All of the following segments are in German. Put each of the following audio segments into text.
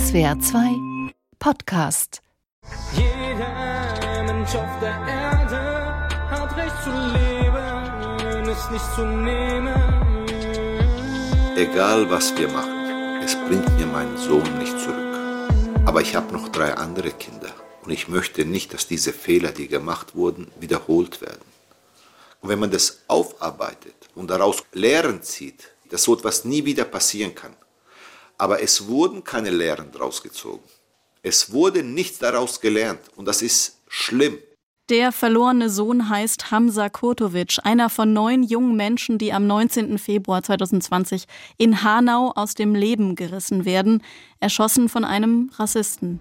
SWR 2 Podcast. Jeder Mensch auf der Erde hat Recht zu leben, ist nicht zu nehmen. Egal was wir machen, es bringt mir meinen Sohn nicht zurück. Aber ich habe noch drei andere Kinder und ich möchte nicht, dass diese Fehler, die gemacht wurden, wiederholt werden. Und wenn man das aufarbeitet und daraus Lehren zieht, dass so etwas nie wieder passieren kann, aber es wurden keine Lehren daraus gezogen. Es wurde nichts daraus gelernt und das ist schlimm. Der verlorene Sohn heißt Hamza Kurtovic, einer von neun jungen Menschen, die am 19. Februar 2020 in Hanau aus dem Leben gerissen werden, erschossen von einem Rassisten.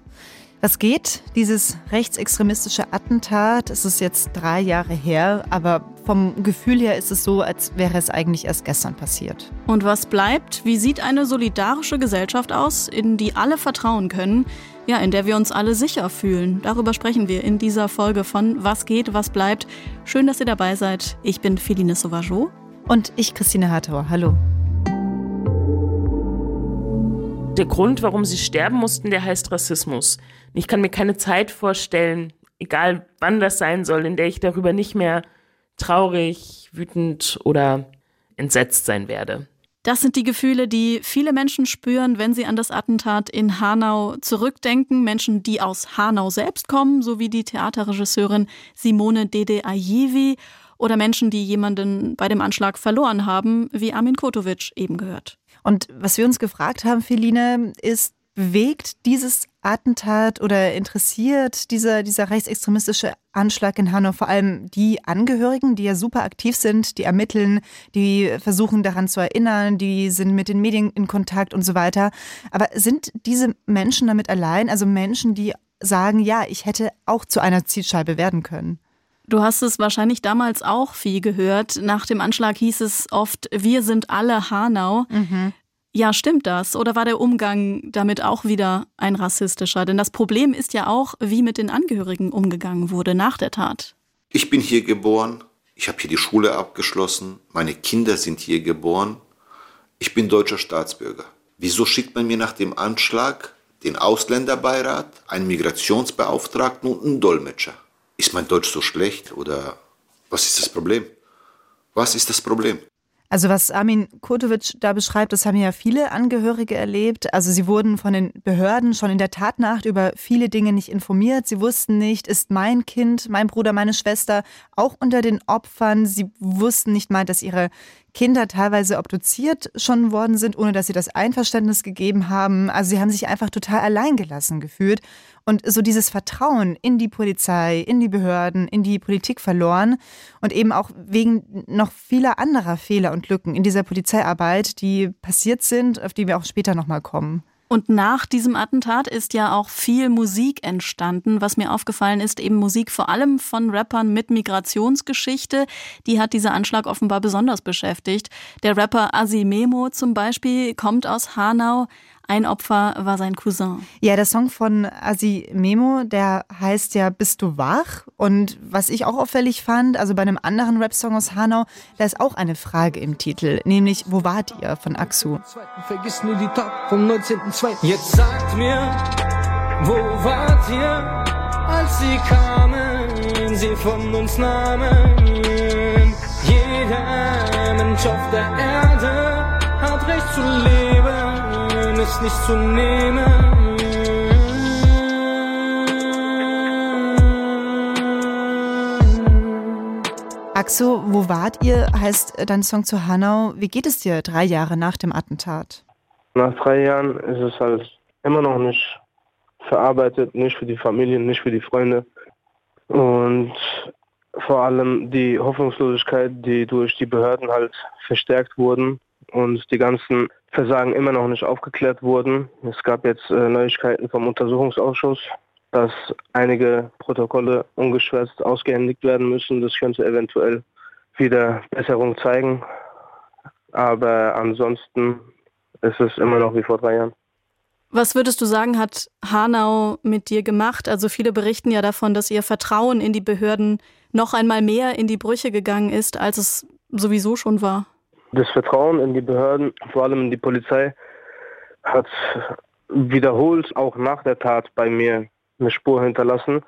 Was geht? Dieses rechtsextremistische Attentat, es ist jetzt drei Jahre her, aber vom Gefühl her ist es so, als wäre es eigentlich erst gestern passiert. Und was bleibt? Wie sieht eine solidarische Gesellschaft aus, in die alle vertrauen können? Ja, in der wir uns alle sicher fühlen. Darüber sprechen wir in dieser Folge von Was geht, was bleibt. Schön, dass ihr dabei seid. Ich bin Feline Sauvageau. Und ich, Christine Hartauer. Hallo. Der Grund, warum sie sterben mussten, der heißt Rassismus. Ich kann mir keine Zeit vorstellen, egal wann das sein soll, in der ich darüber nicht mehr traurig, wütend oder entsetzt sein werde. Das sind die Gefühle, die viele Menschen spüren, wenn sie an das Attentat in Hanau zurückdenken. Menschen, die aus Hanau selbst kommen, sowie die Theaterregisseurin Simone Dede Ajevi oder Menschen, die jemanden bei dem Anschlag verloren haben, wie Armin Kotovic eben gehört. Und was wir uns gefragt haben, Feline, ist, bewegt dieses Attentat oder interessiert dieser, dieser rechtsextremistische Anschlag in Hanau vor allem die Angehörigen, die ja super aktiv sind, die ermitteln, die versuchen daran zu erinnern, die sind mit den Medien in Kontakt und so weiter. Aber sind diese Menschen damit allein, also Menschen, die sagen, ja, ich hätte auch zu einer Zielscheibe werden können? Du hast es wahrscheinlich damals auch viel gehört. Nach dem Anschlag hieß es oft, wir sind alle Hanau. Mhm. Ja, stimmt das? Oder war der Umgang damit auch wieder ein rassistischer? Denn das Problem ist ja auch, wie mit den Angehörigen umgegangen wurde nach der Tat. Ich bin hier geboren, ich habe hier die Schule abgeschlossen, meine Kinder sind hier geboren, ich bin deutscher Staatsbürger. Wieso schickt man mir nach dem Anschlag den Ausländerbeirat, einen Migrationsbeauftragten und einen Dolmetscher? Ist mein Deutsch so schlecht oder was ist das Problem? Was ist das Problem? Also was Armin Kurtovic da beschreibt, das haben ja viele Angehörige erlebt. Also sie wurden von den Behörden schon in der Tatnacht über viele Dinge nicht informiert. Sie wussten nicht, ist mein Kind, mein Bruder, meine Schwester auch unter den Opfern. Sie wussten nicht mal, dass ihre Kinder teilweise obduziert schon worden sind, ohne dass sie das Einverständnis gegeben haben. Also sie haben sich einfach total alleingelassen gefühlt und so dieses Vertrauen in die Polizei, in die Behörden, in die Politik verloren und eben auch wegen noch vieler anderer Fehler und Lücken in dieser Polizeiarbeit, die passiert sind, auf die wir auch später nochmal kommen. Und nach diesem Attentat ist ja auch viel Musik entstanden. Was mir aufgefallen ist, eben Musik vor allem von Rappern mit Migrationsgeschichte. Die hat dieser Anschlag offenbar besonders beschäftigt. Der Rapper Asimemo zum Beispiel kommt aus Hanau. Ein Opfer war sein Cousin. Ja, der Song von Asi Memo, der heißt ja Bist du wach? Und was ich auch auffällig fand, also bei einem anderen Rap-Song aus Hanau, da ist auch eine Frage im Titel, nämlich Wo wart ihr von Axu? Vergiss nie die Tag vom 19.2. Jetzt sagt mir, wo wart ihr, als sie kamen, sie von uns nahmen? Jeder Mensch auf der Erde hat Recht zu leben ist nicht zu nehmen. Axo, wo wart ihr? Heißt dein Song zu Hanau. Wie geht es dir drei Jahre nach dem Attentat? Nach drei Jahren ist es halt immer noch nicht verarbeitet, nicht für die Familien, nicht für die Freunde. Und vor allem die Hoffnungslosigkeit, die durch die Behörden halt verstärkt wurden und die ganzen Versagen immer noch nicht aufgeklärt wurden. Es gab jetzt äh, Neuigkeiten vom Untersuchungsausschuss, dass einige Protokolle ungeschwärzt ausgehändigt werden müssen. Das könnte eventuell wieder Besserung zeigen. Aber ansonsten ist es immer noch wie vor drei Jahren. Was würdest du sagen, hat Hanau mit dir gemacht? Also viele berichten ja davon, dass ihr Vertrauen in die Behörden noch einmal mehr in die Brüche gegangen ist, als es sowieso schon war. Das Vertrauen in die Behörden, vor allem in die Polizei, hat wiederholt auch nach der Tat bei mir eine Spur hinterlassen.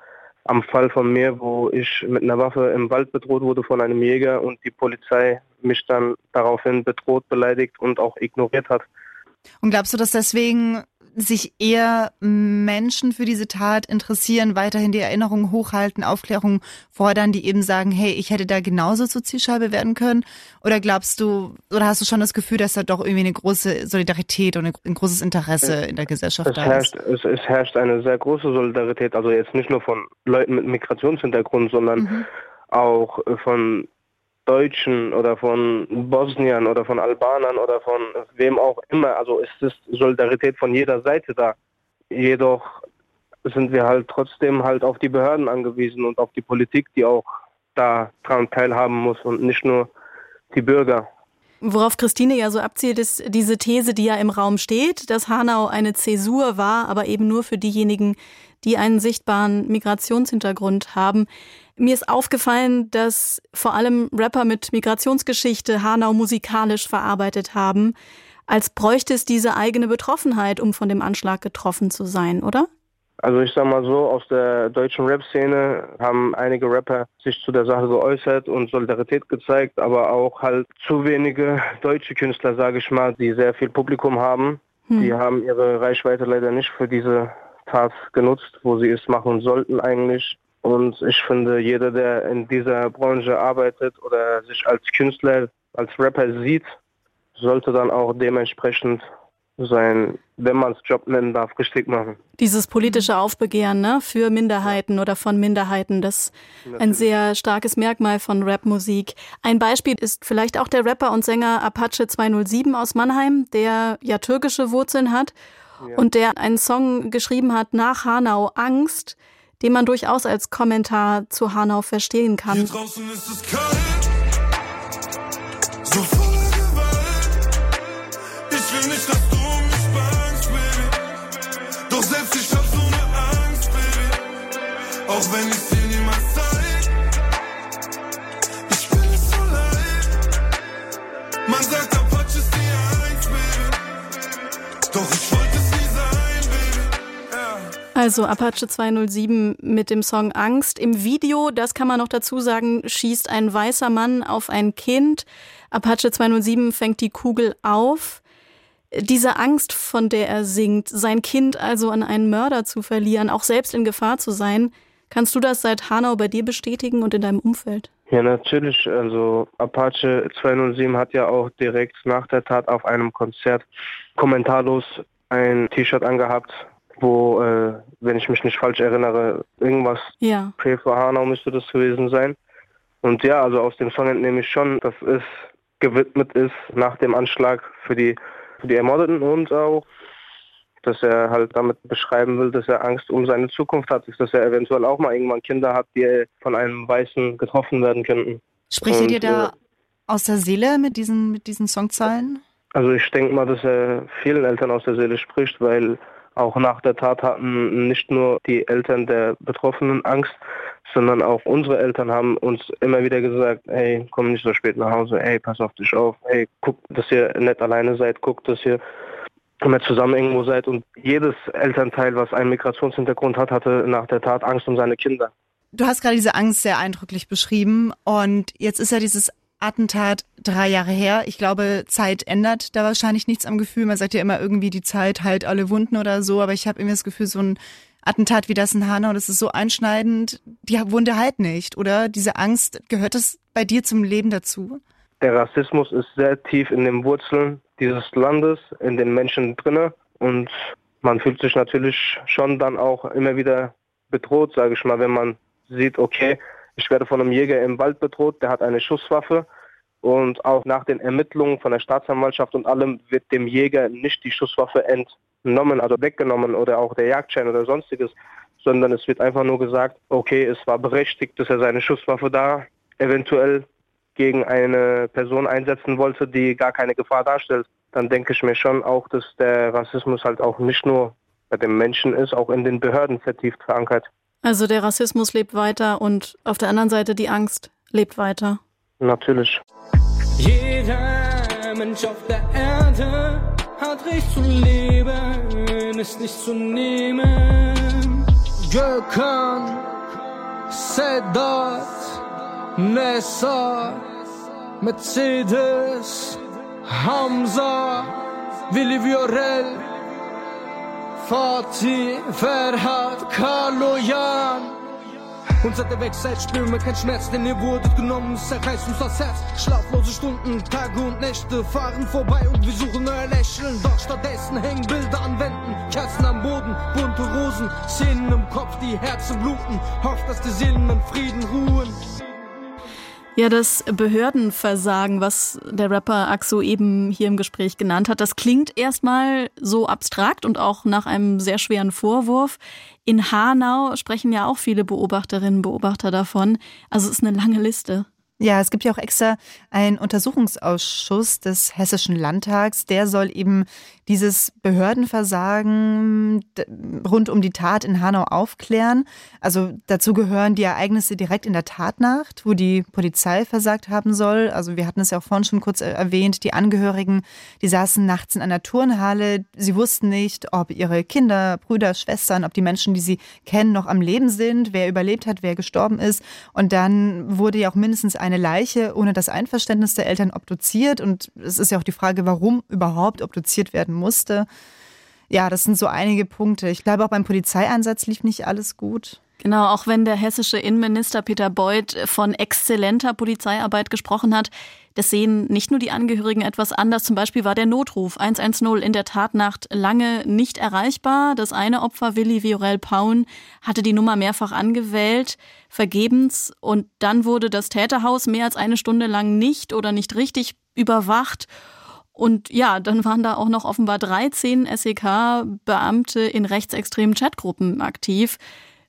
Am Fall von mir, wo ich mit einer Waffe im Wald bedroht wurde von einem Jäger und die Polizei mich dann daraufhin bedroht, beleidigt und auch ignoriert hat. Und glaubst du, dass deswegen sich eher Menschen für diese Tat interessieren, weiterhin die Erinnerungen hochhalten, Aufklärung fordern, die eben sagen, hey, ich hätte da genauso zur Zielscheibe werden können? Oder glaubst du, oder hast du schon das Gefühl, dass da doch irgendwie eine große Solidarität und ein großes Interesse in der Gesellschaft es da herrscht, ist? Es, es, herrscht eine sehr große Solidarität, also jetzt nicht nur von Leuten mit Migrationshintergrund, sondern mhm. auch von Deutschen oder von Bosniern oder von Albanern oder von wem auch immer. Also es ist Solidarität von jeder Seite da. Jedoch sind wir halt trotzdem halt auf die Behörden angewiesen und auf die Politik, die auch daran teilhaben muss und nicht nur die Bürger. Worauf Christine ja so abzielt, ist diese These, die ja im Raum steht, dass Hanau eine Zäsur war, aber eben nur für diejenigen, die einen sichtbaren Migrationshintergrund haben. Mir ist aufgefallen, dass vor allem Rapper mit Migrationsgeschichte Hanau musikalisch verarbeitet haben, als bräuchte es diese eigene Betroffenheit, um von dem Anschlag getroffen zu sein, oder? Also ich sag mal so, aus der deutschen Rap-Szene haben einige Rapper sich zu der Sache geäußert und Solidarität gezeigt, aber auch halt zu wenige deutsche Künstler, sage ich mal, die sehr viel Publikum haben. Hm. Die haben ihre Reichweite leider nicht für diese Tat genutzt, wo sie es machen sollten eigentlich. Und ich finde, jeder, der in dieser Branche arbeitet oder sich als Künstler, als Rapper sieht, sollte dann auch dementsprechend sein, wenn man es Job nennen darf, richtig machen. Dieses politische Aufbegehren ne, für Minderheiten oder von Minderheiten, das ist ein sehr starkes Merkmal von Rapmusik. Ein Beispiel ist vielleicht auch der Rapper und Sänger Apache 207 aus Mannheim, der ja türkische Wurzeln hat. Und der einen Song geschrieben hat nach Hanau Angst den man durchaus als Kommentar zu Hanau verstehen kann. Hier draußen ist es kalt, so voller Gewalt. Ich will nicht, dass du mich bangst, Baby. Doch selbst ich hab so eine Angst, Baby. Auch wenn ich dir also Apache 207 mit dem Song Angst. Im Video, das kann man noch dazu sagen, schießt ein weißer Mann auf ein Kind. Apache 207 fängt die Kugel auf. Diese Angst, von der er singt, sein Kind also an einen Mörder zu verlieren, auch selbst in Gefahr zu sein, kannst du das seit Hanau bei dir bestätigen und in deinem Umfeld? Ja, natürlich. Also Apache 207 hat ja auch direkt nach der Tat auf einem Konzert kommentarlos ein T-Shirt angehabt, wo, äh, wenn ich mich nicht falsch erinnere, irgendwas ja. For Hanau müsste das gewesen sein. Und ja, also aus dem Song entnehme ich schon, dass es gewidmet ist nach dem Anschlag für die, für die Ermordeten und auch, dass er halt damit beschreiben will, dass er Angst um seine Zukunft hat, dass er eventuell auch mal irgendwann Kinder hat, die von einem Weißen getroffen werden könnten. Spricht er dir da äh, aus der Seele mit diesen, mit diesen Songzeilen? Also ich denke mal, dass er vielen Eltern aus der Seele spricht, weil auch nach der Tat hatten nicht nur die Eltern der Betroffenen Angst, sondern auch unsere Eltern haben uns immer wieder gesagt, hey, komm nicht so spät nach Hause, hey, pass auf dich auf, hey, guck, dass ihr nicht alleine seid, guck, dass ihr immer zusammen irgendwo seid. Und jedes Elternteil, was einen Migrationshintergrund hat, hatte nach der Tat Angst um seine Kinder. Du hast gerade diese Angst sehr eindrücklich beschrieben und jetzt ist ja dieses Attentat drei Jahre her. Ich glaube, Zeit ändert da wahrscheinlich nichts am Gefühl. Man sagt ja immer irgendwie, die Zeit heilt alle Wunden oder so, aber ich habe irgendwie das Gefühl, so ein Attentat wie das in Hanau, das ist so einschneidend, die Wunde halt nicht, oder? Diese Angst, gehört das bei dir zum Leben dazu? Der Rassismus ist sehr tief in den Wurzeln dieses Landes, in den Menschen drinne und man fühlt sich natürlich schon dann auch immer wieder bedroht, sage ich mal, wenn man sieht, okay, ich werde von einem Jäger im Wald bedroht, der hat eine Schusswaffe. Und auch nach den Ermittlungen von der Staatsanwaltschaft und allem wird dem Jäger nicht die Schusswaffe entnommen, also weggenommen oder auch der Jagdschein oder sonstiges, sondern es wird einfach nur gesagt, okay, es war berechtigt, dass er seine Schusswaffe da eventuell gegen eine Person einsetzen wollte, die gar keine Gefahr darstellt. Dann denke ich mir schon auch, dass der Rassismus halt auch nicht nur bei den Menschen ist, auch in den Behörden vertieft verankert. Also der Rassismus lebt weiter und auf der anderen Seite die Angst lebt weiter. Natürlich. Jeder Mensch auf der Erde hat Recht zu leben ist nicht zu nehmen. Gökhan, Sedat, Nessa, Mercedes, Hamza, Willi Viorel, Fatih, Ferhat, Kaloyan. Und seit der Wegzeit spüren wir keinen Schmerz, denn ihr wurdet genommen, es zerreißt uns das Herz. Schlaflose Stunden, Tage und Nächte fahren vorbei und wir suchen euer Lächeln. Doch stattdessen hängen Bilder an Wänden, Kerzen am Boden, bunte Rosen, Szenen im Kopf, die Herzen bluten. Hofft, dass die Seelen in Frieden ruhen. Ja, das Behördenversagen, was der Rapper Axo eben hier im Gespräch genannt hat, das klingt erstmal so abstrakt und auch nach einem sehr schweren Vorwurf. In Hanau sprechen ja auch viele Beobachterinnen und Beobachter davon. Also es ist eine lange Liste. Ja, es gibt ja auch extra einen Untersuchungsausschuss des Hessischen Landtags, der soll eben dieses Behördenversagen rund um die Tat in Hanau aufklären. Also dazu gehören die Ereignisse direkt in der Tatnacht, wo die Polizei versagt haben soll. Also wir hatten es ja auch vorhin schon kurz erwähnt, die Angehörigen, die saßen nachts in einer Turnhalle. Sie wussten nicht, ob ihre Kinder, Brüder, Schwestern, ob die Menschen, die sie kennen, noch am Leben sind, wer überlebt hat, wer gestorben ist. Und dann wurde ja auch mindestens eine Leiche ohne das Einverständnis der Eltern obduziert. Und es ist ja auch die Frage, warum überhaupt obduziert werden musste. Ja, das sind so einige Punkte. Ich glaube, auch beim Polizeieinsatz lief nicht alles gut. Genau, auch wenn der hessische Innenminister Peter Beuth von exzellenter Polizeiarbeit gesprochen hat, das sehen nicht nur die Angehörigen etwas anders. Zum Beispiel war der Notruf 110 in der Tatnacht lange nicht erreichbar. Das eine Opfer, Willi Viorel Paun, hatte die Nummer mehrfach angewählt, vergebens. Und dann wurde das Täterhaus mehr als eine Stunde lang nicht oder nicht richtig überwacht. Und ja, dann waren da auch noch offenbar 13 SEK-Beamte in rechtsextremen Chatgruppen aktiv.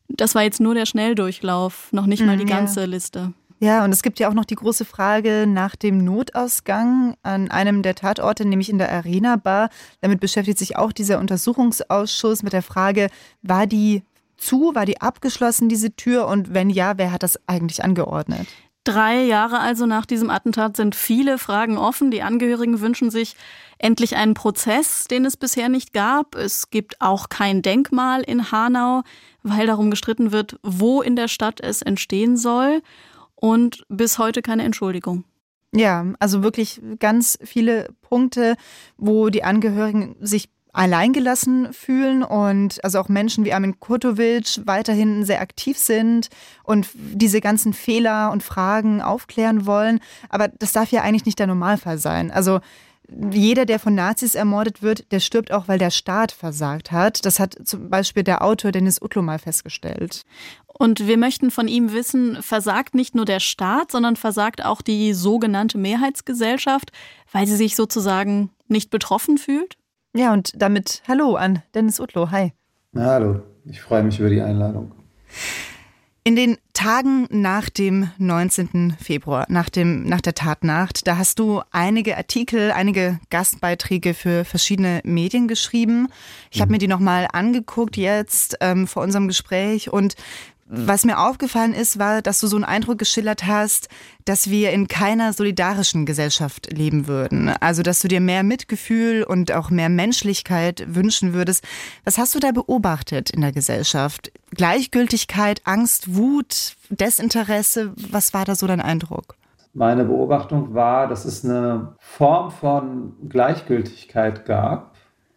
Das war jetzt nur der Schnelldurchlauf, noch nicht mal die mhm, ganze ja. Liste. Ja, und es gibt ja auch noch die große Frage nach dem Notausgang an einem der Tatorte, nämlich in der Arena Bar. Damit beschäftigt sich auch dieser Untersuchungsausschuss mit der Frage, war die zu, war die abgeschlossen, diese Tür? Und wenn ja, wer hat das eigentlich angeordnet? Drei Jahre also nach diesem Attentat sind viele Fragen offen. Die Angehörigen wünschen sich endlich einen Prozess, den es bisher nicht gab. Es gibt auch kein Denkmal in Hanau, weil darum gestritten wird, wo in der Stadt es entstehen soll. Und bis heute keine Entschuldigung. Ja, also wirklich ganz viele Punkte, wo die Angehörigen sich alleingelassen fühlen und also auch Menschen wie Armin Kurtovic weiterhin sehr aktiv sind und diese ganzen Fehler und Fragen aufklären wollen. Aber das darf ja eigentlich nicht der Normalfall sein. Also jeder, der von Nazis ermordet wird, der stirbt auch, weil der Staat versagt hat. Das hat zum Beispiel der Autor Dennis Utlo mal festgestellt. Und wir möchten von ihm wissen, versagt nicht nur der Staat, sondern versagt auch die sogenannte Mehrheitsgesellschaft, weil sie sich sozusagen nicht betroffen fühlt? Ja, und damit Hallo an Dennis Utlo. Hi. Na, hallo, ich freue mich über die Einladung. In den Tagen nach dem 19. Februar, nach, dem, nach der Tatnacht, da hast du einige Artikel, einige Gastbeiträge für verschiedene Medien geschrieben. Ich habe mhm. mir die nochmal angeguckt jetzt ähm, vor unserem Gespräch und was mir aufgefallen ist, war, dass du so einen Eindruck geschildert hast, dass wir in keiner solidarischen Gesellschaft leben würden. Also, dass du dir mehr Mitgefühl und auch mehr Menschlichkeit wünschen würdest. Was hast du da beobachtet in der Gesellschaft? Gleichgültigkeit, Angst, Wut, Desinteresse? Was war da so dein Eindruck? Meine Beobachtung war, dass es eine Form von Gleichgültigkeit gab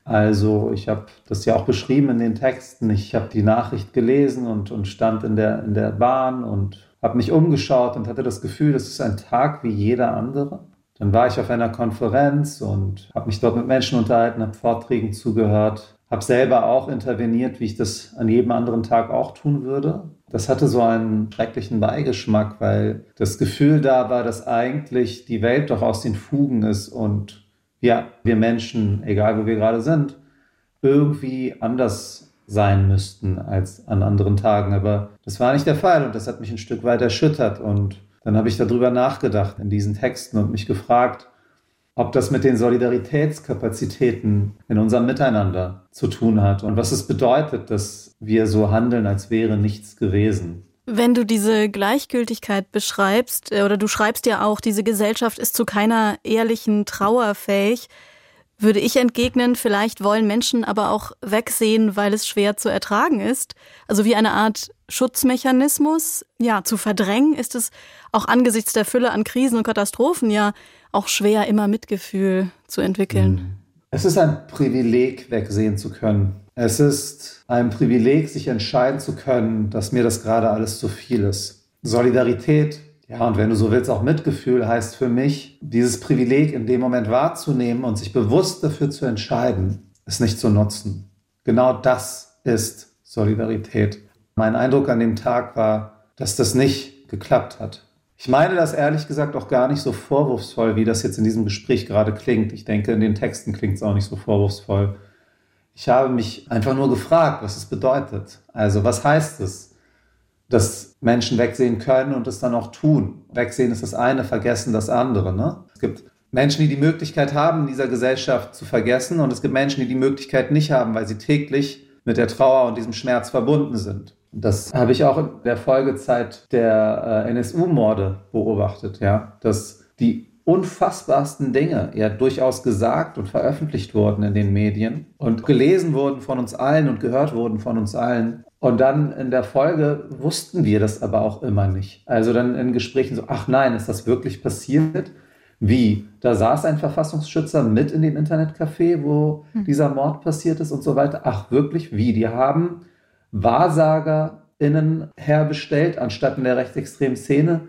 also ich habe das ja auch beschrieben in den Texten. Ich habe die Nachricht gelesen und, und stand in der, in der Bahn und habe mich umgeschaut und hatte das Gefühl, das ist ein Tag wie jeder andere. Dann war ich auf einer Konferenz und habe mich dort mit Menschen unterhalten, habe Vorträgen zugehört, habe selber auch interveniert, wie ich das an jedem anderen Tag auch tun würde. Das hatte so einen schrecklichen Beigeschmack, weil das Gefühl da war, dass eigentlich die Welt doch aus den Fugen ist und ja, wir Menschen, egal wo wir gerade sind, irgendwie anders sein müssten als an anderen Tagen. Aber das war nicht der Fall und das hat mich ein Stück weit erschüttert. Und dann habe ich darüber nachgedacht in diesen Texten und mich gefragt, ob das mit den Solidaritätskapazitäten in unserem Miteinander zu tun hat und was es bedeutet, dass wir so handeln, als wäre nichts gewesen. Wenn du diese Gleichgültigkeit beschreibst, äh, oder du schreibst ja auch, diese Gesellschaft ist zu keiner ehrlichen Trauer fähig, würde ich entgegnen, vielleicht wollen Menschen aber auch wegsehen, weil es schwer zu ertragen ist. Also wie eine Art Schutzmechanismus, ja, zu verdrängen ist es auch angesichts der Fülle an Krisen und Katastrophen ja auch schwer, immer Mitgefühl zu entwickeln. Mhm. Es ist ein Privileg, wegsehen zu können. Es ist ein Privileg, sich entscheiden zu können, dass mir das gerade alles zu viel ist. Solidarität ja, und wenn du so willst, auch Mitgefühl heißt für mich, dieses Privileg in dem Moment wahrzunehmen und sich bewusst dafür zu entscheiden, es nicht zu nutzen. Genau das ist Solidarität. Mein Eindruck an dem Tag war, dass das nicht geklappt hat. Ich meine das ehrlich gesagt auch gar nicht so vorwurfsvoll, wie das jetzt in diesem Gespräch gerade klingt. Ich denke, in den Texten klingt es auch nicht so vorwurfsvoll. Ich habe mich einfach nur gefragt, was es bedeutet. Also was heißt es? dass Menschen wegsehen können und es dann auch tun. Wegsehen ist das eine, vergessen das andere. Ne? Es gibt Menschen, die die Möglichkeit haben, in dieser Gesellschaft zu vergessen und es gibt Menschen, die die Möglichkeit nicht haben, weil sie täglich mit der Trauer und diesem Schmerz verbunden sind. Das habe ich auch in der Folgezeit der äh, NSU-Morde beobachtet, ja, dass die unfassbarsten Dinge ja durchaus gesagt und veröffentlicht wurden in den Medien und gelesen wurden von uns allen und gehört wurden von uns allen. Und dann in der Folge wussten wir das aber auch immer nicht. Also dann in Gesprächen so, ach nein, ist das wirklich passiert? Wie? Da saß ein Verfassungsschützer mit in dem Internetcafé, wo hm. dieser Mord passiert ist und so weiter. Ach wirklich? Wie? Die haben WahrsagerInnen herbestellt, anstatt in der rechtsextremen Szene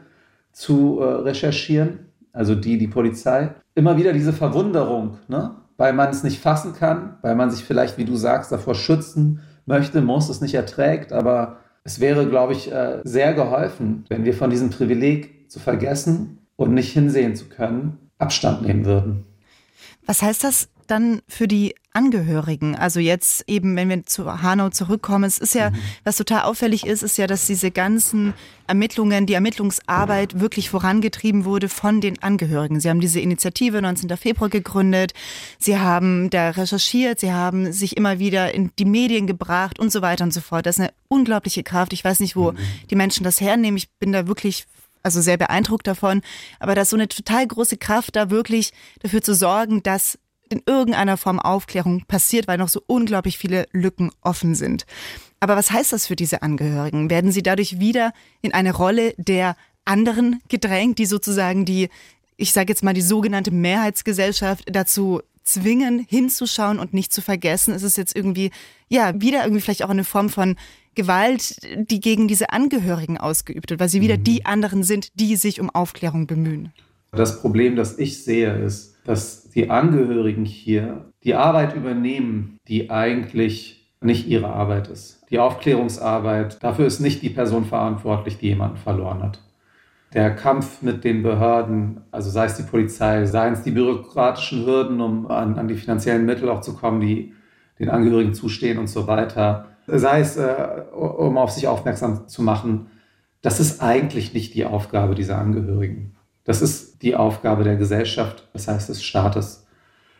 zu äh, recherchieren, also die, die Polizei. Immer wieder diese Verwunderung, ne? weil man es nicht fassen kann, weil man sich vielleicht, wie du sagst, davor schützen möchte, muss, es nicht erträgt. Aber es wäre, glaube ich, äh, sehr geholfen, wenn wir von diesem Privileg zu vergessen und nicht hinsehen zu können, Abstand nehmen würden. Was heißt das dann für die Angehörigen? Also jetzt eben, wenn wir zu Hanau zurückkommen, es ist ja, mhm. was total auffällig ist, ist ja, dass diese ganzen Ermittlungen, die Ermittlungsarbeit wirklich vorangetrieben wurde von den Angehörigen. Sie haben diese Initiative 19. Februar gegründet, sie haben da recherchiert, sie haben sich immer wieder in die Medien gebracht und so weiter und so fort. Das ist eine unglaubliche Kraft. Ich weiß nicht, wo mhm. die Menschen das hernehmen. Ich bin da wirklich also sehr beeindruckt davon. Aber da ist so eine total große Kraft, da wirklich dafür zu sorgen, dass in irgendeiner Form Aufklärung passiert, weil noch so unglaublich viele Lücken offen sind. Aber was heißt das für diese Angehörigen? Werden sie dadurch wieder in eine Rolle der anderen gedrängt, die sozusagen die, ich sage jetzt mal, die sogenannte Mehrheitsgesellschaft dazu zwingen, hinzuschauen und nicht zu vergessen? Ist es jetzt irgendwie, ja, wieder irgendwie vielleicht auch eine Form von Gewalt, die gegen diese Angehörigen ausgeübt wird, weil sie wieder mhm. die anderen sind, die sich um Aufklärung bemühen? Das Problem, das ich sehe, ist, dass die Angehörigen hier die Arbeit übernehmen, die eigentlich nicht ihre Arbeit ist. Die Aufklärungsarbeit, dafür ist nicht die Person verantwortlich, die jemanden verloren hat. Der Kampf mit den Behörden, also sei es die Polizei, seien es die bürokratischen Hürden, um an, an die finanziellen Mittel auch zu kommen, die den Angehörigen zustehen und so weiter, sei es, äh, um auf sich aufmerksam zu machen, das ist eigentlich nicht die Aufgabe dieser Angehörigen. Das ist die Aufgabe der Gesellschaft, das heißt des Staates.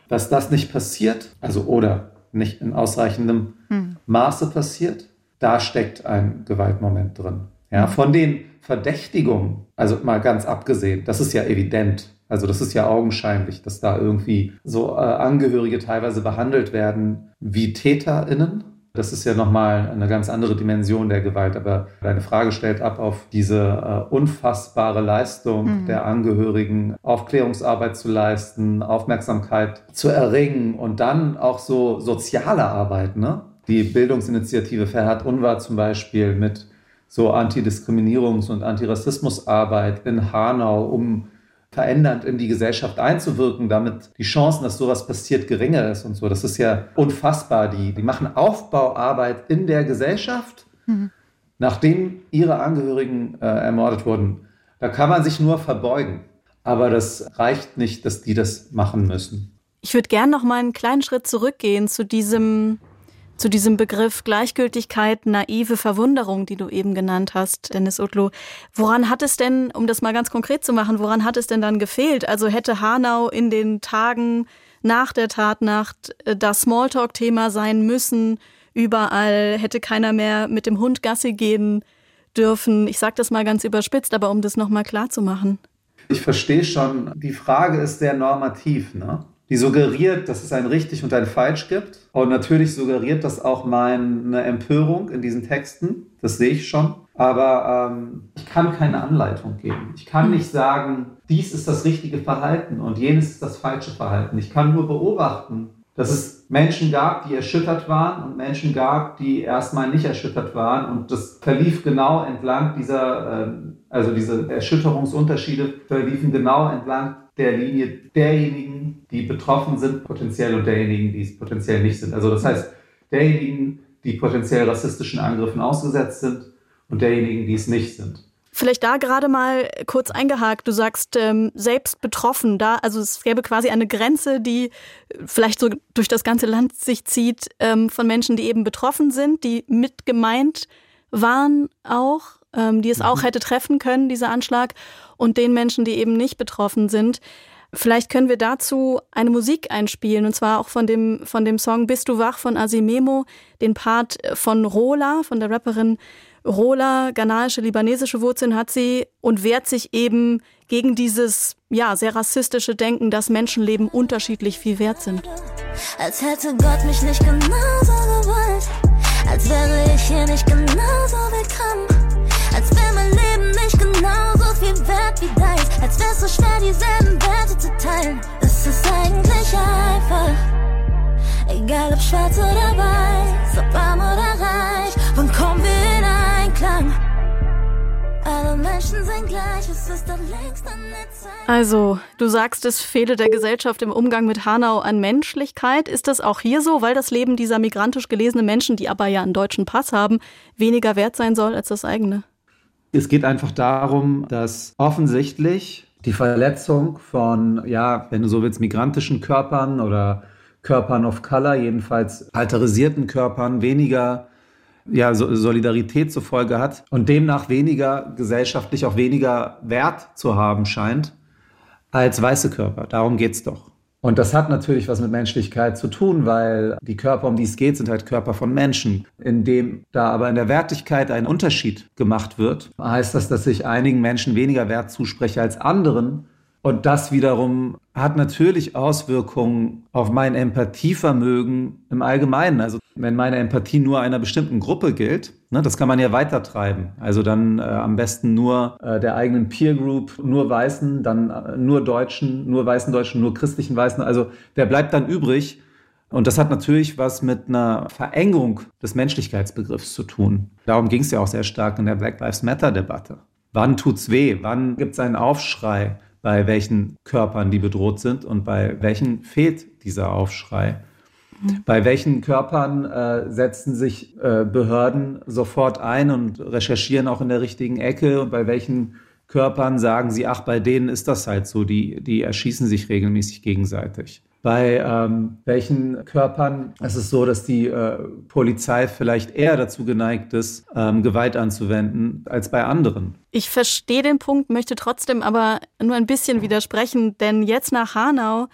Dass das nicht passiert, also oder nicht in ausreichendem hm. Maße passiert, da steckt ein Gewaltmoment drin. Ja, von den Verdächtigungen, also mal ganz abgesehen, das ist ja evident. Also das ist ja augenscheinlich, dass da irgendwie so äh, Angehörige teilweise behandelt werden wie TäterInnen das ist ja nochmal eine ganz andere Dimension der Gewalt. Aber deine Frage stellt ab auf diese äh, unfassbare Leistung mhm. der Angehörigen, Aufklärungsarbeit zu leisten, Aufmerksamkeit zu erringen und dann auch so soziale Arbeit. Ne? Die Bildungsinitiative Verhört Unwahr zum Beispiel mit so Antidiskriminierungs- und Antirassismusarbeit in Hanau, um verändernd in die Gesellschaft einzuwirken, damit die Chancen, dass sowas passiert, geringer ist und so. Das ist ja unfassbar. Die, die machen Aufbauarbeit in der Gesellschaft, mhm. nachdem ihre Angehörigen äh, ermordet wurden. Da kann man sich nur verbeugen. Aber das reicht nicht, dass die das machen müssen. Ich würde gerne noch mal einen kleinen Schritt zurückgehen zu diesem zu diesem Begriff Gleichgültigkeit, naive Verwunderung, die du eben genannt hast, Dennis Utlu. Woran hat es denn, um das mal ganz konkret zu machen, woran hat es denn dann gefehlt? Also hätte Hanau in den Tagen nach der Tatnacht äh, das Smalltalk-Thema sein müssen, überall hätte keiner mehr mit dem Hund Gassi gehen dürfen. Ich sage das mal ganz überspitzt, aber um das nochmal klar zu machen. Ich verstehe schon, die Frage ist sehr normativ. Ne? Die suggeriert, dass es ein richtig und ein falsch gibt. Und natürlich suggeriert das auch meine Empörung in diesen Texten. Das sehe ich schon. Aber ähm, ich kann keine Anleitung geben. Ich kann nicht sagen, dies ist das richtige Verhalten und jenes ist das falsche Verhalten. Ich kann nur beobachten, dass es Menschen gab, die erschüttert waren und Menschen gab, die erstmal nicht erschüttert waren. Und das verlief genau entlang dieser, ähm, also diese Erschütterungsunterschiede verliefen genau entlang der Linie derjenigen, die betroffen sind potenziell und derjenigen, die es potenziell nicht sind. Also das heißt, derjenigen, die potenziell rassistischen Angriffen ausgesetzt sind und derjenigen, die es nicht sind. Vielleicht da gerade mal kurz eingehakt. Du sagst ähm, selbst betroffen, da also es gäbe quasi eine Grenze, die vielleicht so durch das ganze Land sich zieht ähm, von Menschen, die eben betroffen sind, die mit gemeint waren auch, ähm, die es mhm. auch hätte treffen können dieser Anschlag und den Menschen, die eben nicht betroffen sind. Vielleicht können wir dazu eine Musik einspielen, und zwar auch von dem, von dem Song Bist du wach von Asimemo, den Part von Rola, von der Rapperin Rola, ghanaische, libanesische Wurzeln hat sie und wehrt sich eben gegen dieses, ja, sehr rassistische Denken, dass Menschenleben unterschiedlich viel wert sind. Als hätte Gott mich nicht genauso gewollt, als wäre ich hier nicht genauso willkommen, als wäre mein Leben nicht genauso viel wert wie deins, als wäre es so schwer, dieselben Werte zu teilen. Es ist eigentlich einfach, egal ob schwarz oder weiß, ob arm oder reich, wann kommen wir in Einklang? Alle Menschen sind gleich, es ist doch längst an der Zeit. Also, du sagst, es fehle der Gesellschaft im Umgang mit Hanau an Menschlichkeit. Ist das auch hier so, weil das Leben dieser migrantisch gelesenen Menschen, die aber ja einen deutschen Pass haben, weniger wert sein soll als das eigene? Es geht einfach darum, dass offensichtlich die Verletzung von, ja, wenn du so willst, migrantischen Körpern oder Körpern of Color, jedenfalls alterisierten Körpern, weniger ja, Solidarität zur Folge hat und demnach weniger gesellschaftlich auch weniger Wert zu haben scheint als weiße Körper. Darum geht es doch. Und das hat natürlich was mit Menschlichkeit zu tun, weil die Körper, um die es geht, sind halt Körper von Menschen. Indem da aber in der Wertigkeit ein Unterschied gemacht wird, heißt das, dass ich einigen Menschen weniger Wert zuspreche als anderen und das wiederum hat natürlich Auswirkungen auf mein Empathievermögen im Allgemeinen. Also wenn meine Empathie nur einer bestimmten Gruppe gilt, ne, das kann man ja weitertreiben. Also dann äh, am besten nur äh, der eigenen Peer Group, nur Weißen, dann äh, nur Deutschen, nur weißen Deutschen, nur christlichen Weißen. Also der bleibt dann übrig. Und das hat natürlich was mit einer Verengung des Menschlichkeitsbegriffs zu tun. Darum ging es ja auch sehr stark in der Black Lives Matter-Debatte. Wann tut's weh? Wann gibt es einen Aufschrei? Bei welchen Körpern die bedroht sind und bei welchen fehlt dieser Aufschrei. Mhm. Bei welchen Körpern äh, setzen sich äh, Behörden sofort ein und recherchieren auch in der richtigen Ecke und bei welchen Körpern sagen sie, ach, bei denen ist das halt so, die, die erschießen sich regelmäßig gegenseitig. Bei ähm, welchen Körpern ist es so, dass die äh, Polizei vielleicht eher dazu geneigt ist, ähm, Gewalt anzuwenden, als bei anderen? Ich verstehe den Punkt, möchte trotzdem aber nur ein bisschen widersprechen, denn jetzt nach Hanau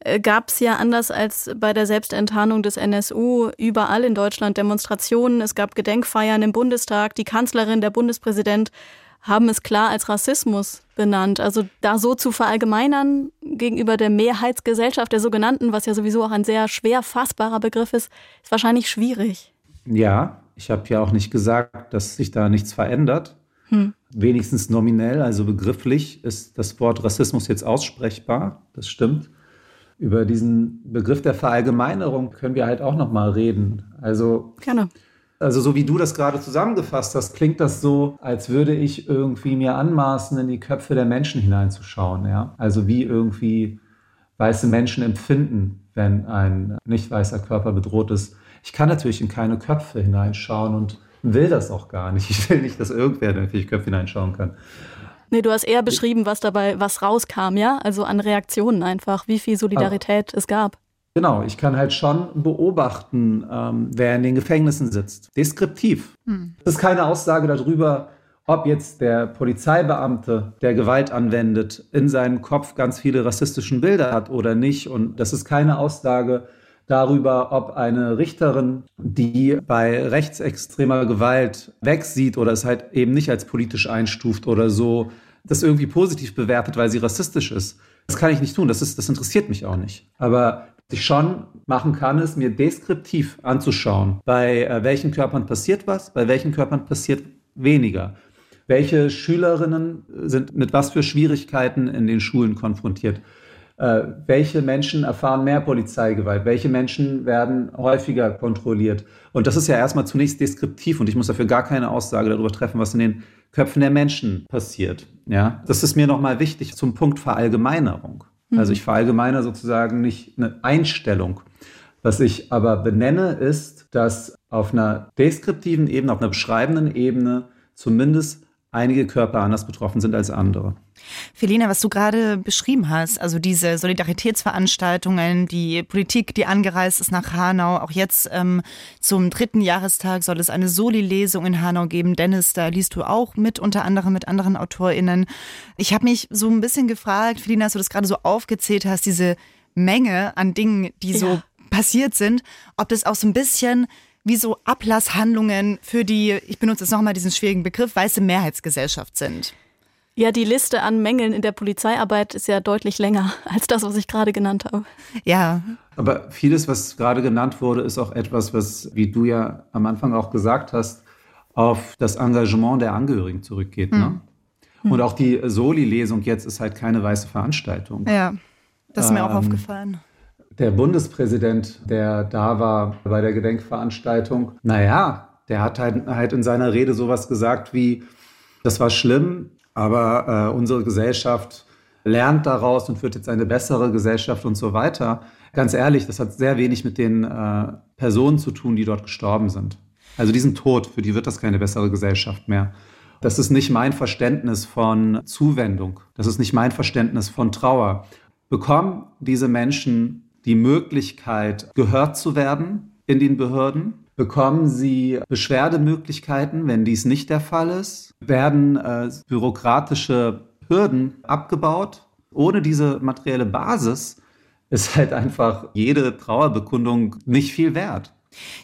äh, gab es ja anders als bei der Selbstenttarnung des NSU überall in Deutschland Demonstrationen, es gab Gedenkfeiern im Bundestag, die Kanzlerin, der Bundespräsident haben es klar als Rassismus benannt. Also da so zu verallgemeinern gegenüber der Mehrheitsgesellschaft der sogenannten, was ja sowieso auch ein sehr schwer fassbarer Begriff ist, ist wahrscheinlich schwierig. Ja, ich habe ja auch nicht gesagt, dass sich da nichts verändert. Hm. Wenigstens nominell, also begrifflich, ist das Wort Rassismus jetzt aussprechbar. Das stimmt. Über diesen Begriff der Verallgemeinerung können wir halt auch noch mal reden. Also Gerne. Also so wie du das gerade zusammengefasst hast, klingt das so, als würde ich irgendwie mir anmaßen, in die Köpfe der Menschen hineinzuschauen. Ja? Also wie irgendwie weiße Menschen empfinden, wenn ein nicht weißer Körper bedroht ist. Ich kann natürlich in keine Köpfe hineinschauen und will das auch gar nicht. Ich will nicht, dass irgendwer in irgendwelche Köpfe hineinschauen kann. Nee, du hast eher beschrieben, was dabei, was rauskam, ja? Also an Reaktionen einfach, wie viel Solidarität ah. es gab. Genau, ich kann halt schon beobachten, ähm, wer in den Gefängnissen sitzt. Deskriptiv. Hm. Das ist keine Aussage darüber, ob jetzt der Polizeibeamte, der Gewalt anwendet, in seinem Kopf ganz viele rassistische Bilder hat oder nicht. Und das ist keine Aussage darüber, ob eine Richterin, die bei rechtsextremer Gewalt wegsieht oder es halt eben nicht als politisch einstuft oder so, das irgendwie positiv bewertet, weil sie rassistisch ist. Das kann ich nicht tun, das, ist, das interessiert mich auch nicht. Aber ich schon machen kann, ist mir deskriptiv anzuschauen, bei äh, welchen Körpern passiert was, bei welchen Körpern passiert weniger. Welche Schülerinnen sind mit was für Schwierigkeiten in den Schulen konfrontiert? Äh, welche Menschen erfahren mehr Polizeigewalt? Welche Menschen werden häufiger kontrolliert? Und das ist ja erstmal zunächst deskriptiv und ich muss dafür gar keine Aussage darüber treffen, was in den Köpfen der Menschen passiert. Ja, das ist mir nochmal wichtig zum Punkt Verallgemeinerung. Mhm. Also ich verallgemeine sozusagen nicht eine Einstellung. Was ich aber benenne, ist, dass auf einer deskriptiven Ebene, auf einer beschreibenden Ebene zumindest einige Körper anders betroffen sind als andere. Felina, was du gerade beschrieben hast, also diese Solidaritätsveranstaltungen, die Politik, die angereist ist nach Hanau, auch jetzt ähm, zum dritten Jahrestag soll es eine Soli-Lesung in Hanau geben. Dennis, da liest du auch mit, unter anderem mit anderen AutorInnen. Ich habe mich so ein bisschen gefragt, Felina, als du das gerade so aufgezählt hast, diese Menge an Dingen, die ja. so passiert sind, ob das auch so ein bisschen wie so Ablasshandlungen für die, ich benutze jetzt nochmal diesen schwierigen Begriff, weiße Mehrheitsgesellschaft sind. Ja, die Liste an Mängeln in der Polizeiarbeit ist ja deutlich länger als das, was ich gerade genannt habe. Ja. Aber vieles, was gerade genannt wurde, ist auch etwas, was, wie du ja am Anfang auch gesagt hast, auf das Engagement der Angehörigen zurückgeht. Ne? Hm. Ne? Und auch die Soli-Lesung jetzt ist halt keine weiße Veranstaltung. Ja, das ist mir ähm, auch aufgefallen. Der Bundespräsident, der da war bei der Gedenkveranstaltung, naja, der hat halt, halt in seiner Rede sowas gesagt wie, das war schlimm, aber äh, unsere Gesellschaft lernt daraus und führt jetzt eine bessere Gesellschaft und so weiter. Ganz ehrlich, das hat sehr wenig mit den äh, Personen zu tun, die dort gestorben sind. Also die sind tot, für die wird das keine bessere Gesellschaft mehr. Das ist nicht mein Verständnis von Zuwendung. Das ist nicht mein Verständnis von Trauer. Bekommen diese Menschen die Möglichkeit, gehört zu werden in den Behörden? bekommen sie Beschwerdemöglichkeiten, wenn dies nicht der Fall ist, werden äh, bürokratische Hürden abgebaut. Ohne diese materielle Basis ist halt einfach jede Trauerbekundung nicht viel wert.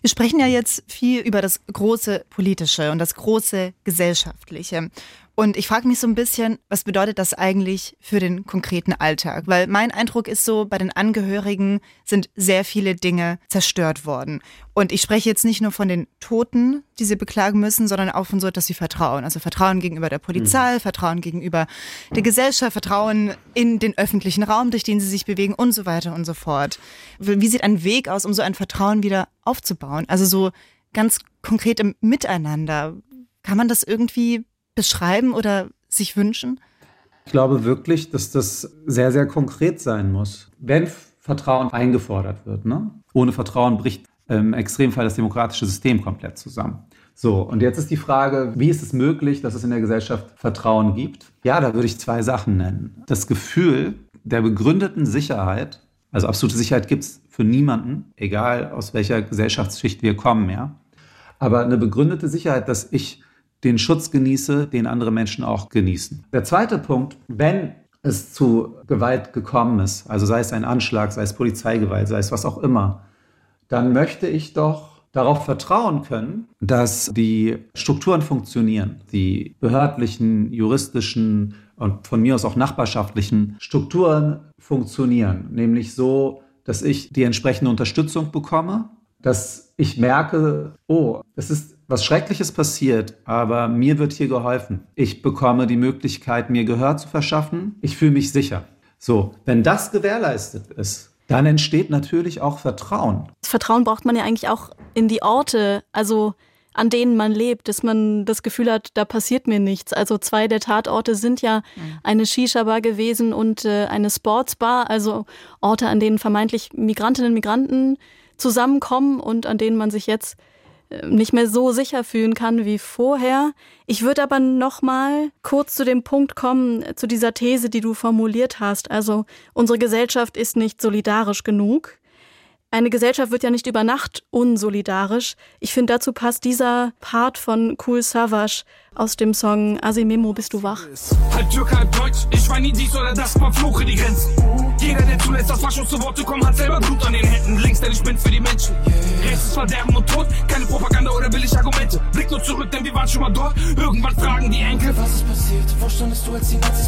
Wir sprechen ja jetzt viel über das große politische und das große gesellschaftliche. Und ich frage mich so ein bisschen, was bedeutet das eigentlich für den konkreten Alltag? Weil mein Eindruck ist so, bei den Angehörigen sind sehr viele Dinge zerstört worden. Und ich spreche jetzt nicht nur von den Toten, die sie beklagen müssen, sondern auch von so etwas wie Vertrauen. Also Vertrauen gegenüber der Polizei, mhm. Vertrauen gegenüber der Gesellschaft, Vertrauen in den öffentlichen Raum, durch den sie sich bewegen und so weiter und so fort. Wie sieht ein Weg aus, um so ein Vertrauen wieder aufzubauen? Also so ganz konkret im Miteinander. Kann man das irgendwie beschreiben oder sich wünschen? Ich glaube wirklich, dass das sehr, sehr konkret sein muss. Wenn Vertrauen eingefordert wird, ne? ohne Vertrauen bricht im Extremfall das demokratische System komplett zusammen. So, und jetzt ist die Frage, wie ist es möglich, dass es in der Gesellschaft Vertrauen gibt? Ja, da würde ich zwei Sachen nennen. Das Gefühl der begründeten Sicherheit, also absolute Sicherheit gibt es für niemanden, egal aus welcher Gesellschaftsschicht wir kommen, ja. Aber eine begründete Sicherheit, dass ich den Schutz genieße, den andere Menschen auch genießen. Der zweite Punkt, wenn es zu Gewalt gekommen ist, also sei es ein Anschlag, sei es Polizeigewalt, sei es was auch immer, dann möchte ich doch darauf vertrauen können, dass die Strukturen funktionieren, die behördlichen, juristischen und von mir aus auch nachbarschaftlichen Strukturen funktionieren, nämlich so, dass ich die entsprechende Unterstützung bekomme, dass ich merke, oh, es ist was Schreckliches passiert, aber mir wird hier geholfen. Ich bekomme die Möglichkeit, mir Gehör zu verschaffen. Ich fühle mich sicher. So, wenn das gewährleistet ist, dann entsteht natürlich auch Vertrauen. Das Vertrauen braucht man ja eigentlich auch in die Orte, also an denen man lebt, dass man das Gefühl hat, da passiert mir nichts. Also zwei der Tatorte sind ja mhm. eine Shisha-Bar gewesen und äh, eine Sportsbar, also Orte, an denen vermeintlich Migrantinnen und Migranten zusammenkommen und an denen man sich jetzt nicht mehr so sicher fühlen kann wie vorher. Ich würde aber noch mal kurz zu dem Punkt kommen, zu dieser These, die du formuliert hast. Also unsere Gesellschaft ist nicht solidarisch genug. Eine Gesellschaft wird ja nicht über Nacht unsolidarisch. Ich finde, dazu passt dieser Part von Cool Savage aus dem Song Asimemo, bist du wach? Halb Türk, halb Deutsch, ich war nie dies oder das, man fluche die Grenzen. Jeder, der zulässt, dass Faschos zu Worte kommen, hat selber Blut an den Händen. Links, denn ich bin für die Menschen. Rechts ist Verderben und Tod. Keine Propaganda oder billig Argumente. Blick nur zurück, denn wir waren schon mal dort. Irgendwann fragen die Enkel, was ist passiert? Wo standest du, als die Nazis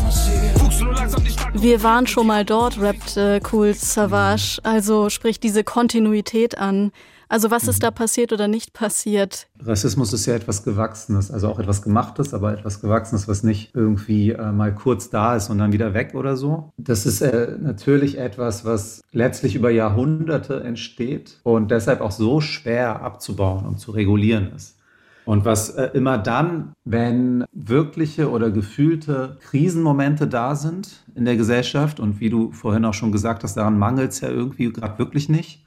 Stadt. Wir waren schon mal dort, rappt äh, Cool Savage. Also spricht diese Kontinuität an. Also was ist da passiert oder nicht passiert? Rassismus ist ja etwas Gewachsenes, also auch etwas Gemachtes, aber etwas Gewachsenes, was nicht irgendwie äh, mal kurz da ist und dann wieder weg oder so. Das ist äh, natürlich etwas, was letztlich über Jahrhunderte entsteht und deshalb auch so schwer abzubauen und zu regulieren ist. Und was äh, immer dann, wenn wirkliche oder gefühlte Krisenmomente da sind in der Gesellschaft und wie du vorhin auch schon gesagt hast, daran mangelt es ja irgendwie gerade wirklich nicht,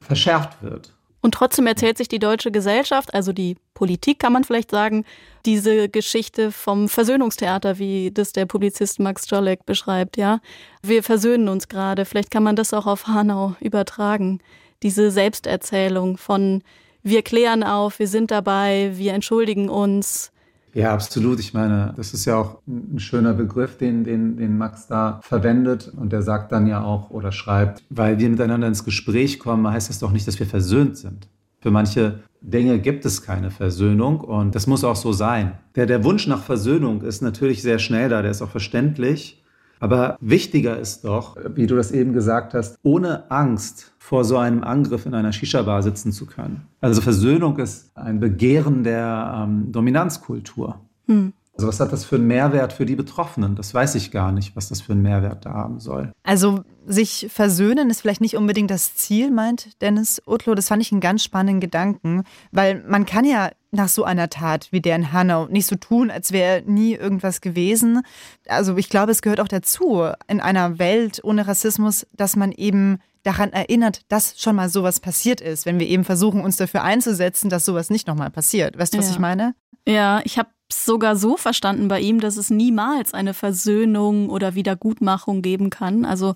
verschärft wird. Und trotzdem erzählt sich die deutsche Gesellschaft, also die Politik kann man vielleicht sagen, diese Geschichte vom Versöhnungstheater, wie das der Publizist Max Jolek beschreibt, ja. Wir versöhnen uns gerade. Vielleicht kann man das auch auf Hanau übertragen. Diese Selbsterzählung von wir klären auf, wir sind dabei, wir entschuldigen uns, ja, absolut. Ich meine, das ist ja auch ein schöner Begriff, den, den, den Max da verwendet. Und der sagt dann ja auch oder schreibt, weil wir miteinander ins Gespräch kommen, heißt das doch nicht, dass wir versöhnt sind. Für manche Dinge gibt es keine Versöhnung und das muss auch so sein. Der, der Wunsch nach Versöhnung ist natürlich sehr schnell da, der ist auch verständlich. Aber wichtiger ist doch, wie du das eben gesagt hast, ohne Angst vor so einem Angriff in einer Shisha-Bar sitzen zu können. Also Versöhnung ist ein Begehren der ähm, Dominanzkultur. Hm. Also was hat das für einen Mehrwert für die Betroffenen? Das weiß ich gar nicht, was das für einen Mehrwert da haben soll. Also sich versöhnen ist vielleicht nicht unbedingt das Ziel, meint Dennis Otlo. Das fand ich einen ganz spannenden Gedanken, weil man kann ja nach so einer Tat wie der in Hanau nicht so tun, als wäre nie irgendwas gewesen. Also ich glaube, es gehört auch dazu in einer Welt ohne Rassismus, dass man eben daran erinnert, dass schon mal sowas passiert ist, wenn wir eben versuchen, uns dafür einzusetzen, dass sowas nicht nochmal passiert. Weißt du, was ja. ich meine? Ja, ich habe sogar so verstanden bei ihm, dass es niemals eine Versöhnung oder Wiedergutmachung geben kann. Also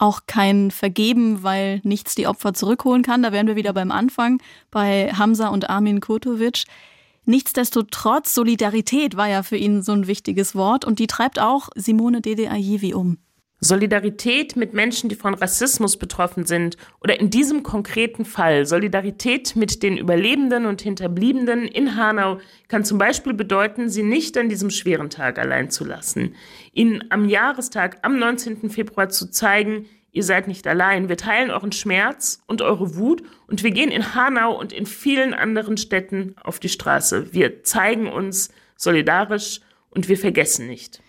auch kein Vergeben, weil nichts die Opfer zurückholen kann. Da wären wir wieder beim Anfang bei Hamza und Armin Kurtovic. Nichtsdestotrotz, Solidarität war ja für ihn so ein wichtiges Wort und die treibt auch Simone Dede Ayivi um. Solidarität mit Menschen, die von Rassismus betroffen sind oder in diesem konkreten Fall Solidarität mit den Überlebenden und Hinterbliebenen in Hanau kann zum Beispiel bedeuten, sie nicht an diesem schweren Tag allein zu lassen, ihnen am Jahrestag am 19. Februar zu zeigen, ihr seid nicht allein, wir teilen euren Schmerz und eure Wut und wir gehen in Hanau und in vielen anderen Städten auf die Straße. Wir zeigen uns solidarisch und wir vergessen nicht.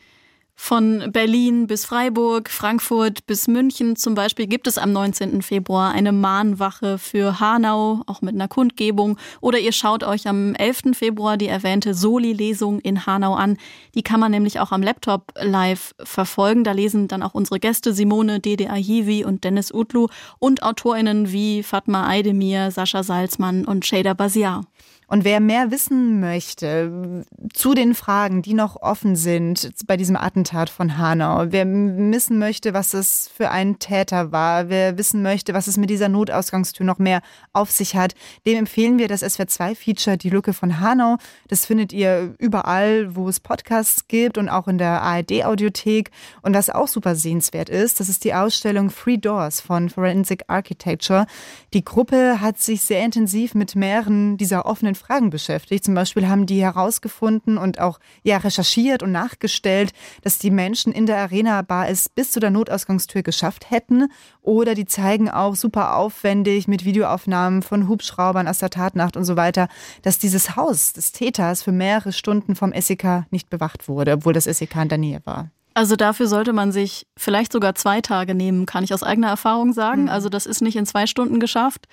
Von Berlin bis Freiburg, Frankfurt bis München zum Beispiel gibt es am 19. Februar eine Mahnwache für Hanau, auch mit einer Kundgebung. Oder ihr schaut euch am 11. Februar die erwähnte Soli-Lesung in Hanau an. Die kann man nämlich auch am Laptop live verfolgen. Da lesen dann auch unsere Gäste Simone Dede Ahivi und Dennis Utlu und AutorInnen wie Fatma Aydemir, Sascha Salzmann und Shader Basiar. Und wer mehr wissen möchte zu den Fragen, die noch offen sind bei diesem Attentat von Hanau, wer wissen möchte, was es für ein Täter war, wer wissen möchte, was es mit dieser Notausgangstür noch mehr auf sich hat, dem empfehlen wir das SWR2-Feature Die Lücke von Hanau. Das findet ihr überall, wo es Podcasts gibt und auch in der ARD-Audiothek. Und was auch super sehenswert ist, das ist die Ausstellung Free Doors von Forensic Architecture. Die Gruppe hat sich sehr intensiv mit mehreren dieser offenen Fragen beschäftigt. Zum Beispiel haben die herausgefunden und auch ja, recherchiert und nachgestellt, dass die Menschen in der Arena Bar es bis zu der Notausgangstür geschafft hätten. Oder die zeigen auch super aufwendig mit Videoaufnahmen von Hubschraubern aus der Tatnacht und so weiter, dass dieses Haus des Täters für mehrere Stunden vom SEK nicht bewacht wurde, obwohl das SEK in der Nähe war. Also dafür sollte man sich vielleicht sogar zwei Tage nehmen, kann ich aus eigener Erfahrung sagen. Mhm. Also das ist nicht in zwei Stunden geschafft.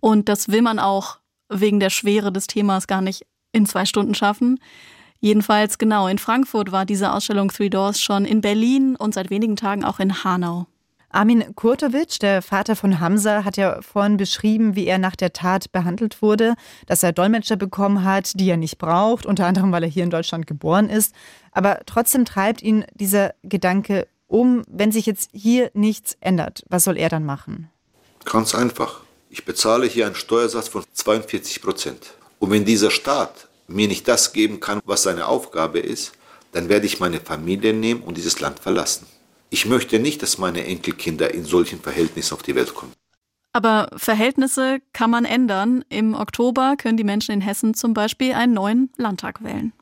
Und das will man auch wegen der Schwere des Themas gar nicht in zwei Stunden schaffen. Jedenfalls genau, in Frankfurt war diese Ausstellung Three Doors schon, in Berlin und seit wenigen Tagen auch in Hanau. Armin Kurtovic, der Vater von Hamza, hat ja vorhin beschrieben, wie er nach der Tat behandelt wurde, dass er Dolmetscher bekommen hat, die er nicht braucht, unter anderem, weil er hier in Deutschland geboren ist. Aber trotzdem treibt ihn dieser Gedanke um, wenn sich jetzt hier nichts ändert, was soll er dann machen? Ganz einfach. Ich bezahle hier einen Steuersatz von 42 Prozent. Und wenn dieser Staat mir nicht das geben kann, was seine Aufgabe ist, dann werde ich meine Familie nehmen und dieses Land verlassen. Ich möchte nicht, dass meine Enkelkinder in solchen Verhältnissen auf die Welt kommen. Aber Verhältnisse kann man ändern. Im Oktober können die Menschen in Hessen zum Beispiel einen neuen Landtag wählen.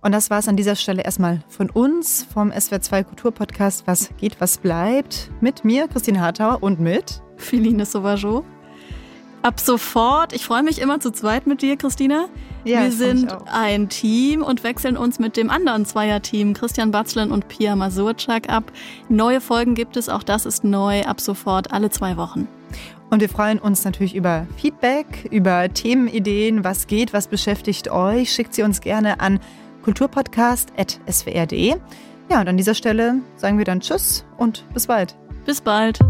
Und das war es an dieser Stelle erstmal von uns, vom SWR2 Kulturpodcast Was geht, was bleibt. Mit mir, Christine Hartauer und mit Philine Sauvageau. Ab sofort, ich freue mich immer zu zweit mit dir, Christina. Ja, Wir sind ein Team und wechseln uns mit dem anderen Zweierteam, Christian Batzlen und Pia Masurczak, ab. Neue Folgen gibt es, auch das ist neu, ab sofort alle zwei Wochen. Und wir freuen uns natürlich über Feedback, über Themenideen, was geht, was beschäftigt euch. Schickt sie uns gerne an kulturpodcast.swr.de. Ja, und an dieser Stelle sagen wir dann Tschüss und bis bald. Bis bald.